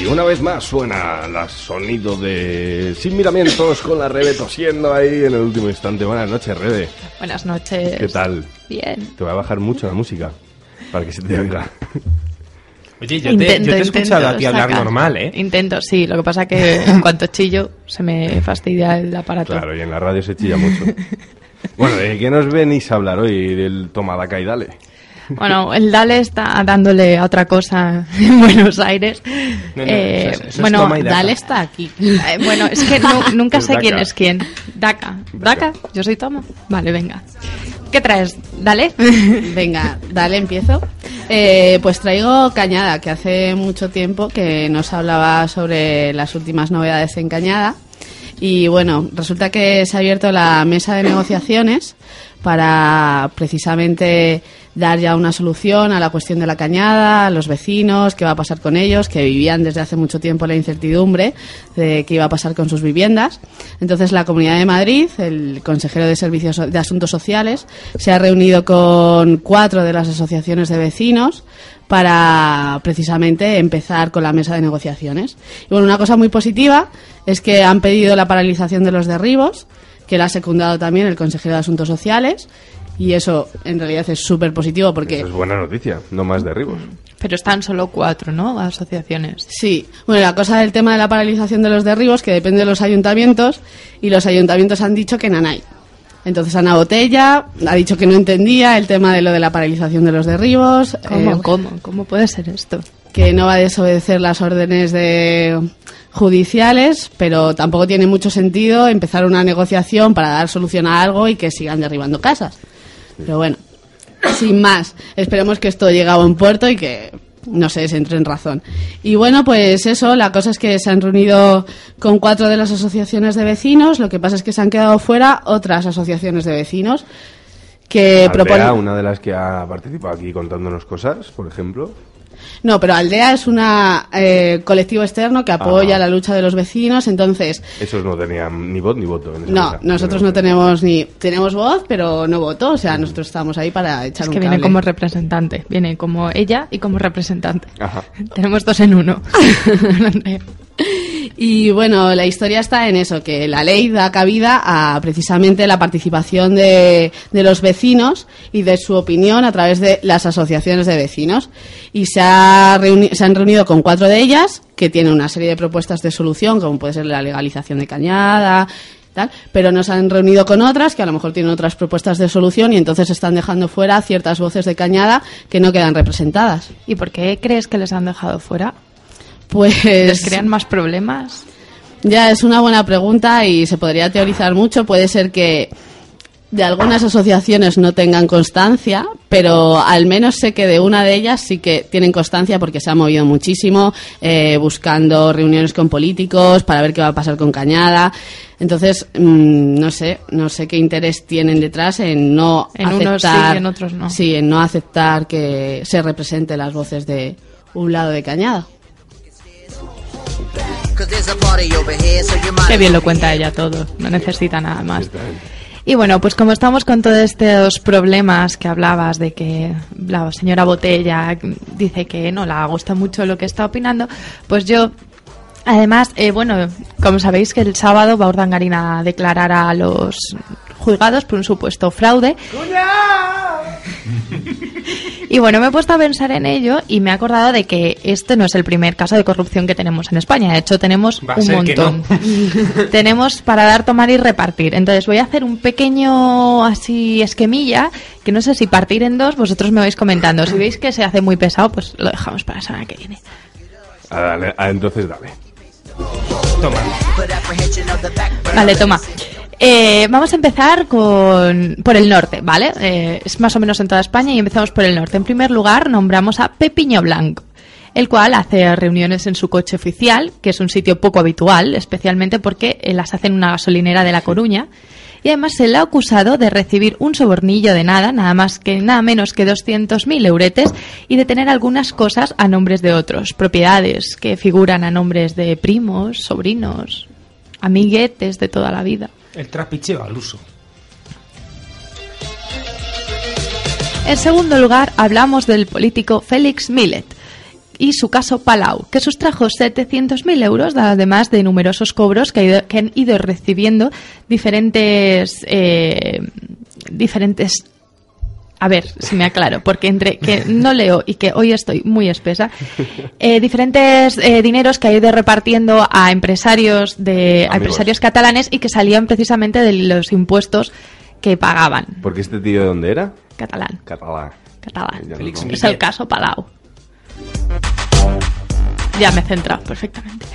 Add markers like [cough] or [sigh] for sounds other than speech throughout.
Y una vez más suena el sonido de Sin Miramientos con la Rebe tosiendo ahí en el último instante. Buenas noches, Rebe. Buenas noches. ¿Qué tal? Bien. Te voy a bajar mucho la música para que se te oiga. [laughs] Oye, yo te, yo te he escuchado a ti hablar saca. normal, ¿eh? Intento, sí. Lo que pasa que en cuanto chillo se me [laughs] fastidia el aparato. Claro, y en la radio se chilla mucho. Bueno, ¿de qué nos venís a hablar hoy? Del toma daca y dale. Bueno, el Dale está dándole a otra cosa en Buenos Aires. No, no, Eh, eso es- eso es bueno. Dale está aquí. Eh, bueno, es que [laughs] nu- nunca Es sé quién Daca. es quién. Daca. Daca. ¿Daca? Yo soy Toma. Vale, venga. ¿Qué traes? Dale. [laughs] Venga, dale, empiezo. Eh, pues traigo Cañada, que hace mucho tiempo que nos hablaba sobre las últimas novedades en Cañada. Y bueno, resulta que se ha abierto la mesa de negociaciones para precisamente dar ya una solución a la cuestión de la cañada, a los vecinos, qué va a pasar con ellos, que vivían desde hace mucho tiempo la incertidumbre de qué iba a pasar con sus viviendas. Entonces la Comunidad de Madrid, el consejero de Servicios de Asuntos Sociales, se ha reunido con cuatro de las asociaciones de vecinos para precisamente empezar con la mesa de negociaciones. Y bueno, una cosa muy positiva es que han pedido la paralización de los derribos, que la ha secundado también el consejero de Asuntos Sociales. Y eso en realidad es súper positivo porque Eso es buena noticia, no más derribos. Pero están solo cuatro, ¿no? Asociaciones. Sí, bueno, la cosa del tema de la paralización de los derribos, que depende de los ayuntamientos, y los ayuntamientos han dicho que nanay. Entonces Ana Botella ha dicho que no entendía el tema de lo de la paralización de los derribos, ¿Cómo? eh, ¿Cómo? ¿Cómo puede ser esto? que no va a desobedecer las órdenes de judiciales, pero tampoco tiene mucho sentido empezar una negociación para dar solución a algo y que sigan derribando casas. Pero bueno, sin más, esperemos que esto llegue a buen puerto y que no sé, se entre en razón. Y bueno, pues eso, la cosa es que se han reunido con cuatro de las asociaciones de vecinos, lo que pasa es que se han quedado fuera otras asociaciones de vecinos que Aldea, proponen... una de las que ha participado aquí contándonos cosas, por ejemplo. No, pero Aldea es un colectivo externo que apoya Ajá. la lucha de los vecinos, entonces Esos no tenían ni voz ni voto. En esa no, mesa. nosotros no tenemos ni tenemos voz, pero no voto, o sea, nosotros estamos ahí para echar Es un que viene cable. como representante. Viene como ella y como representante. Ajá. [laughs] Tenemos dos en uno. [laughs] [laughs] Y bueno, la historia está en eso, que la ley da cabida a precisamente la participación de, de los vecinos y de su opinión a través de las asociaciones de vecinos. Y se, ha se han reunido con cuatro de ellas, que tienen una serie de propuestas de solución, como puede ser la legalización de cañada, tal, pero nos han reunido con otras que a lo mejor tienen otras propuestas de solución y entonces están dejando fuera ciertas voces de cañada que no quedan representadas. ¿Y por qué crees que les han dejado fuera? Pues ¿Les crean más problemas? Ya, es una buena pregunta y se podría teorizar mucho. Puede ser que de algunas asociaciones no tengan constancia, pero al menos sé que de una de ellas sí que tienen constancia porque se ha movido muchísimo eh, buscando reuniones con políticos para ver qué va a pasar con Cañada. Entonces, mm, no sé, no sé qué interés tienen detrás en no En unos aceptar, sí en otros no. Sí, en no aceptar que se represente las voces de un lado de Cañada. Qué bien lo cuenta ella todo. No necesita nada más. Y bueno, pues como estamos con todos estos problemas que hablabas de que la señora Botella dice que no la gusta mucho lo que está opinando, pues yo, además, eh, bueno, como sabéis que el sábado va Urdangarín a declarar a los juzgados por un supuesto fraude. Y bueno, me he puesto a pensar en ello y me he acordado de que este no es el primer caso de corrupción que tenemos en España. De hecho, tenemos un montón. [laughs] [laughs] tenemos para dar, tomar y repartir. Entonces voy a hacer un pequeño así esquemilla que no sé si partir en dos, vosotros me vais comentando. Si veis que se hace muy pesado, pues lo dejamos para la semana que viene. Ah, ah, entonces dale. Toma. Vale, toma. Eh, vamos a empezar con, por el norte, ¿vale? Eh, es más o menos en toda España y empezamos por el norte. En primer lugar, nombramos a Pepiño Blanco, el cual hace reuniones en su coche oficial, que es un sitio poco habitual, especialmente porque las hace en una gasolinera de La Coruña. Y además se le ha acusado de recibir un sobornillo de nada, nada más que nada menos que 200.000 euretes, y de tener algunas cosas a nombres de otros, propiedades que figuran a nombres de primos, sobrinos, amiguetes de toda la vida. El trapicheo al uso. En segundo lugar, hablamos del político Félix Millet y su caso Palau, que sustrajo 700.000 euros, además de numerosos cobros que, han ido recibiendo diferentes, eh, diferentes a ver si me aclaro, porque entre que [laughs] no leo y que hoy estoy muy espesa, eh, diferentes eh, dineros que ha ido repartiendo a empresarios de empresarios catalanes y que salían precisamente de los impuestos que pagaban. ¿Porque este tío de dónde era? Catalán. Catalán. Catalán. es el caso Palau. Ya me he centrado perfectamente.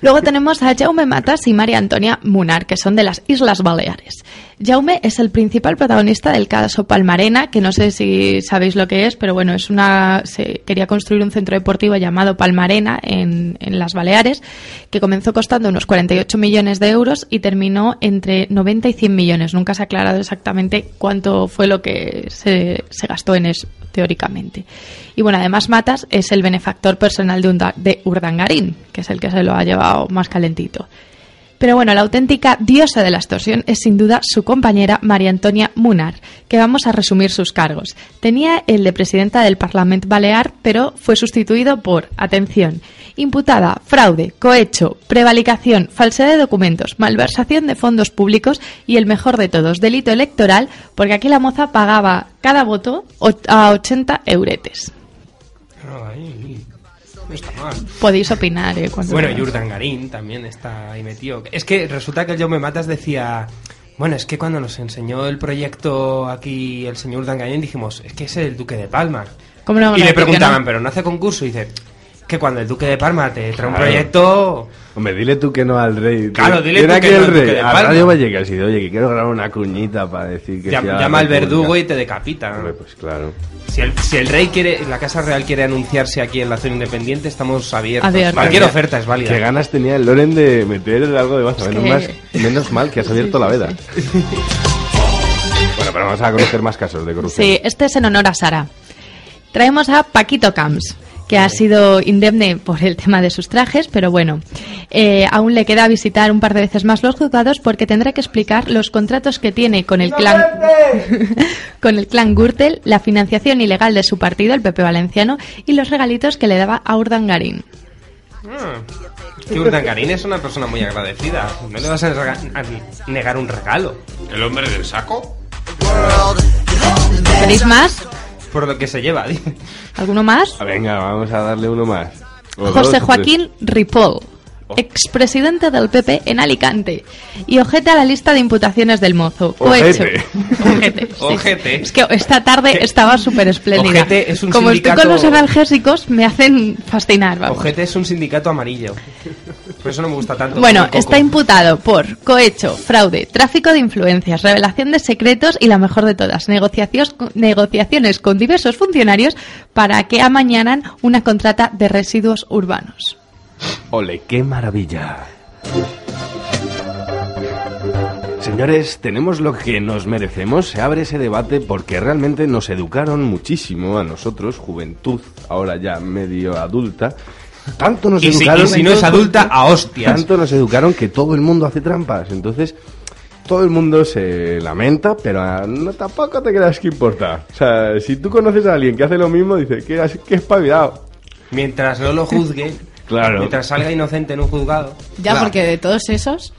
Luego tenemos a Jaume Matas y María Antonia Munar, que son de las Islas Baleares. Jaume es el principal protagonista del caso Palmarena, que no sé si sabéis lo que es, pero bueno, es una se quería construir un centro deportivo llamado Palmarena en, en las Baleares, que comenzó costando unos 48 millones de euros y terminó entre 90 y 100 millones. Nunca se ha aclarado exactamente cuánto fue lo que se, se gastó en eso, teóricamente. Y bueno, además Matas es el benefactor personal de, de Urdangarín, que es el que se lo ha llevado más calentito. Pero bueno, la auténtica diosa de la extorsión es sin duda su compañera María Antonia Munar, que vamos a resumir sus cargos. Tenía el de presidenta del Parlamento Balear, pero fue sustituido por, atención, imputada, fraude, cohecho, prevalicación, falsedad de documentos, malversación de fondos públicos y el mejor de todos, delito electoral, porque aquí la moza pagaba cada voto a 80 euretes. Podéis opinar, ¿eh? bueno, Jordan Garín también está ahí metido. Es que resulta que el Yo Me Matas decía... Bueno, es que cuando nos enseñó el proyecto aquí el señor Dangarín dijimos, es que es el Duque de Palma. y le preguntaban, ¿pero no hace concurso? Y dice, que cuando el Duque de Palma te trae un proyecto... Hombre, dile tú que no al rey. Claro, dile tú que, no al rey. A Radio Vallecas y dice, oye, que quiero grabar una cuñita para decir que... llama al verdugo y te decapita. Hombre, pues claro. Si el, si el rey quiere, la Casa Real quiere anunciarse aquí en la zona independiente, estamos abiertos. Cualquier oferta es válida. Qué ganas tenía el Loren de meter algo de baza. Menos, menos [laughs] mal que has abierto la veda. [laughs] bueno, pero vamos a conocer más casos de corrupción. Sí, este es en honor a Sara. Traemos a Paquito Camps que ha sido indemne por el tema de sus trajes, pero bueno, eh, aún le queda visitar un par de veces más los juzgados porque tendrá que explicar los contratos que tiene con el clan [laughs] con el clan Gürtel, la financiación ilegal de su partido, el PP Valenciano, y los regalitos que le daba a Urdangarín. Ah, que Urdangarín es una persona muy agradecida. No le vas a, negar un regalo. ¿El hombre del saco? ¿Queréis más? Por lo que se lleva. [laughs] ¿Alguno más? Ah, venga, vamos a darle uno más. José Joaquín Ripoll, oh. expresidente del PP en Alicante. Y ojete a la lista de imputaciones del mozo. Ojete. Ojete. ojete. Es que esta tarde estaba súper espléndida. Ojete es un Como sindicato... estoy con los analgésicos, me hacen fascinar. Ojete es un sindicato amarillo. Por eso no me gusta tanto. Bueno, está imputado por cohecho, fraude, tráfico de influencias, revelación de secretos y la mejor de todas, negociaciones con diversos funcionarios para que amañanan una contrata de residuos urbanos. Ole, qué maravilla. Señores, tenemos lo que nos merecemos. Se abre ese debate porque realmente nos educaron muchísimo a nosotros, juventud, ahora ya medio adulta, tanto nos educaron. Si, y si no es adulta, a hostias. Tanto nos educaron que todo el mundo hace trampas. Entonces, todo el mundo se lamenta, pero no tampoco te creas que importa. O sea, si tú conoces a alguien que hace lo mismo, dice que, que espabilado. Mientras no lo juzgue, [laughs] claro. mientras salga inocente en un juzgado. Ya, porque de todos esos,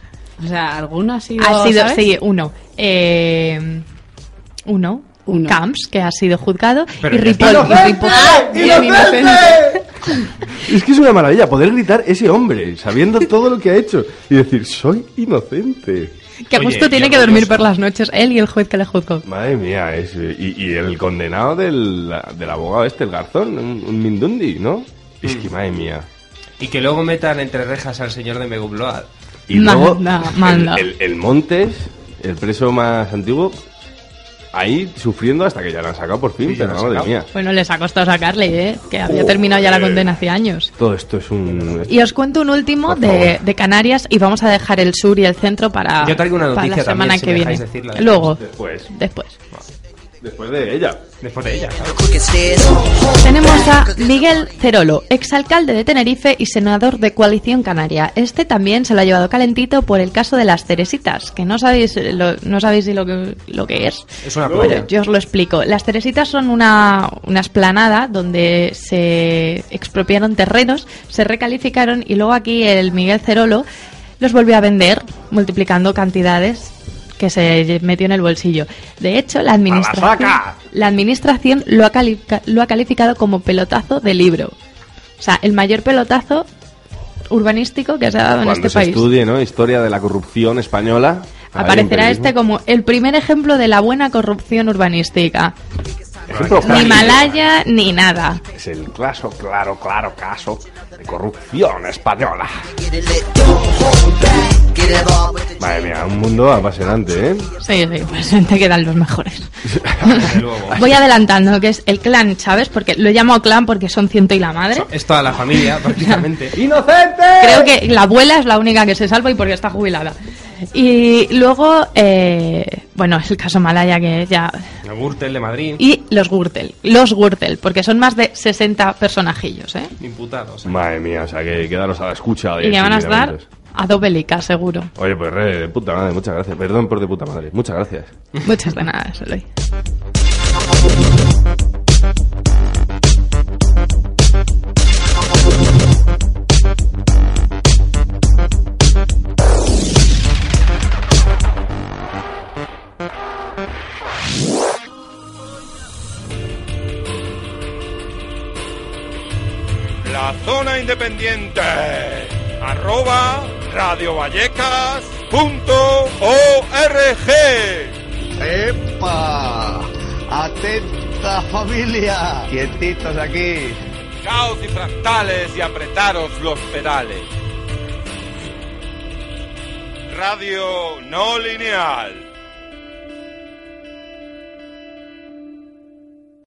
o sea, alguno ha sido. Ha sido, sí, uno. Eh, uno Camps, que ha sido juzgado, Pero y Ripoll. y Bien inocente. Es que es una maravilla poder gritar ese hombre, sabiendo todo lo que ha hecho, y decir, soy inocente. Que Oye, justo tiene que dormir por las noches, él y el juez que le juzgó. Madre mía, es, y, y el condenado del, del abogado este, el garzón, un, un Mindundi, ¿no? Es que, madre mía. Y que luego metan entre rejas al señor de Megubload. Y luego, Manda, manda. El, el- el Montes, el preso más antiguo, ahí sufriendo hasta que ya lo han sacado por fin, Sí, pero madre mía. Bueno, les ha costado sacarle, ¿eh? Que había terminado ya la condena hace años. Todo esto es un... Y os cuento un último de, Canarias y vamos a dejar el sur y el centro para, Yo traigo una para noticia la semana también, que viene. Luego, Después, después. Después de ella. Después de ella. Tenemos a Miguel Cerolo, exalcalde de Tenerife y senador de Coalición Canaria. Este también se lo ha llevado calentito por el caso de las Teresitas, que no sabéis lo, no sabéis si lo que, lo que es. Es una Bueno, playa. yo os lo explico. Las Teresitas son una, una esplanada donde se expropiaron terrenos, se recalificaron y luego aquí el Miguel Cerolo los volvió a vender, multiplicando cantidades que se metió en el bolsillo. De hecho, la administración, la administración lo, ha lo ha calificado como pelotazo de libro. O sea, el mayor pelotazo urbanístico que se ha dado en este se país. estudie, ¿no? Historia de la corrupción española. Aparecerá este como el primer ejemplo de la buena corrupción urbanística. Ejemplo Ni. Malaya ni nada. Es el claro, claro, claro caso de corrupción española. Madre mía, un mundo apasionante, ¿eh? Sí, sí, pues te quedan los mejores. [laughs] Voy adelantando, que es el clan Chávez, porque lo llamo clan porque son ciento y la madre. Es toda la familia, [laughs] prácticamente. [laughs] ¡Inocente! Creo que la abuela es la única que se salva y porque está jubilada. Y luego, eh, bueno, el caso Malaya, que ya... El Gürtel de Madrid, Y los Gürtel, los Gürtel, porque son más de 60 personajillos, ¿eh? imputados. Madre mía, o sea, que quedaros a la escucha. de Y que van a estar lineamientos. a dobelica, seguro. Oye, pues re, de puta madre, muchas gracias. Perdón por de puta madre, muchas gracias. Muchas de nada, Eloy. La zona independiente. Arroba Radio Vallecas punto org. ¡Epa! ¡Atenta familia! Quietitos aquí. Caos y fractales y apretaros los pedales. Radio no lineal.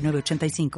906985.